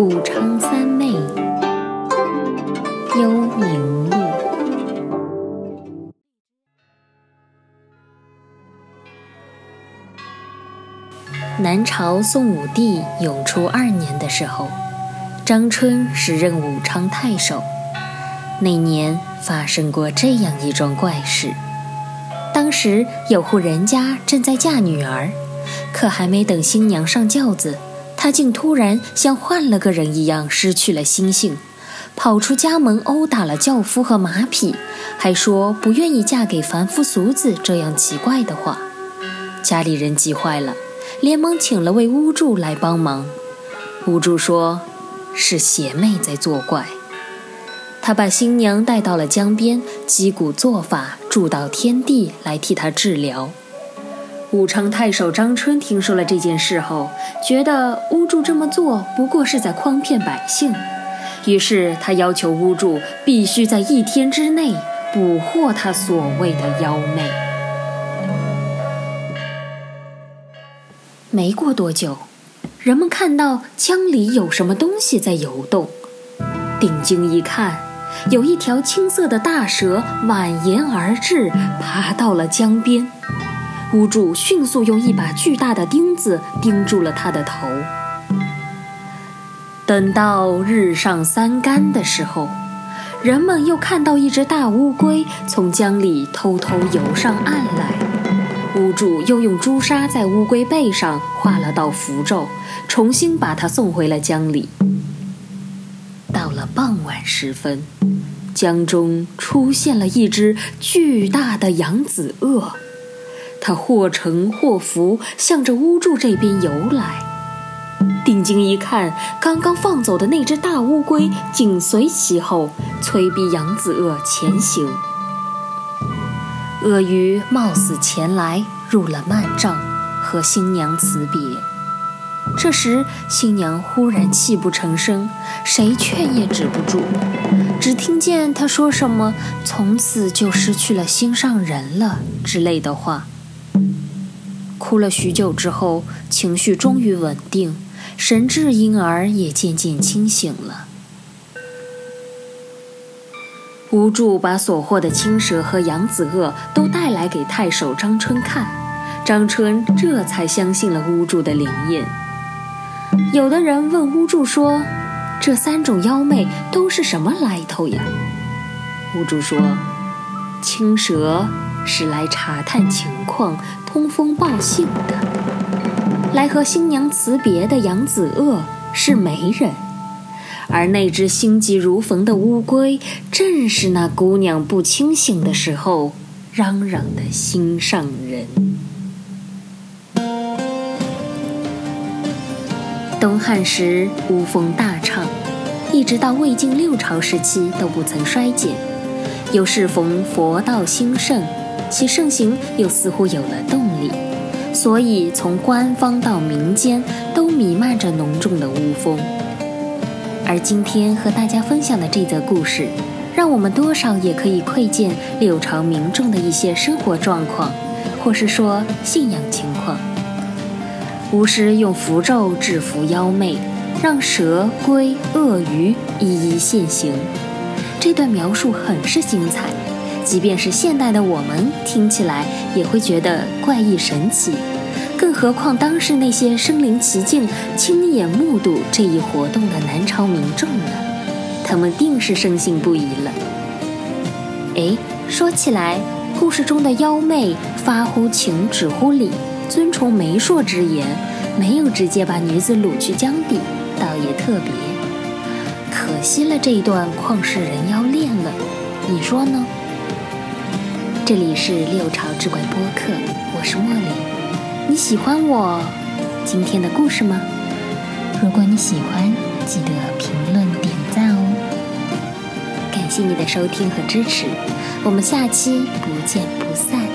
武昌三妹，幽冥录。南朝宋武帝永初二年的时候，张春时任武昌太守。那年发生过这样一桩怪事：当时有户人家正在嫁女儿，可还没等新娘上轿子。他竟突然像换了个人一样失去了心性，跑出家门殴打了轿夫和马匹，还说不愿意嫁给凡夫俗子这样奇怪的话。家里人急坏了，连忙请了位巫祝来帮忙。巫祝说：“是邪魅在作怪。”他把新娘带到了江边，击鼓做法，祝祷天地来替他治疗。武昌太守张春听说了这件事后，觉得巫祝这么做不过是在诓骗百姓，于是他要求巫祝必须在一天之内捕获他所谓的妖媚。没过多久，人们看到江里有什么东西在游动，定睛一看，有一条青色的大蛇蜿蜒而至，爬到了江边。巫祝迅速用一把巨大的钉子钉住了他的头。等到日上三竿的时候，人们又看到一只大乌龟从江里偷偷游上岸来。巫祝又用朱砂在乌龟背上画了道符咒，重新把它送回了江里。到了傍晚时分，江中出现了一只巨大的扬子鳄。他或沉或浮，向着巫祝这边游来。定睛一看，刚刚放走的那只大乌龟紧随其后，催逼扬子鳄前行。鳄鱼冒死前来，入了幔帐，和新娘辞别。这时，新娘忽然泣不成声，谁劝也止不住，只听见她说什么“从此就失去了心上人了”之类的话。哭了许久之后，情绪终于稳定，神智因而也渐渐清醒了。巫祝把所获的青蛇和扬子鳄都带来给太守张春看，张春这才相信了巫祝的灵验。有的人问巫祝说：“这三种妖魅都是什么来头呀？”巫祝说：“青蛇。”是来查探情况、通风报信的；来和新娘辞别的扬子鳄是媒人，而那只心急如焚的乌龟，正是那姑娘不清醒的时候嚷嚷的心上人。东汉时乌风大畅，一直到魏晋六朝时期都不曾衰减。又适逢佛道兴盛。其盛行又似乎有了动力，所以从官方到民间都弥漫着浓重的巫风。而今天和大家分享的这则故事，让我们多少也可以窥见六朝民众的一些生活状况，或是说信仰情况。巫师用符咒制服妖魅，让蛇、龟、鳄鱼一一现形。这段描述很是精彩。即便是现代的我们听起来也会觉得怪异神奇，更何况当时那些身临其境、亲眼目睹这一活动的南朝民众呢？他们定是深信不疑了。哎，说起来，故事中的妖媚发乎情，止乎礼，遵从媒妁之言，没有直接把女子掳去江底，倒也特别。可惜了这一段旷世人妖恋了，你说呢？这里是六朝志怪播客，我是茉莉。你喜欢我今天的故事吗？如果你喜欢，记得评论点赞哦。感谢你的收听和支持，我们下期不见不散。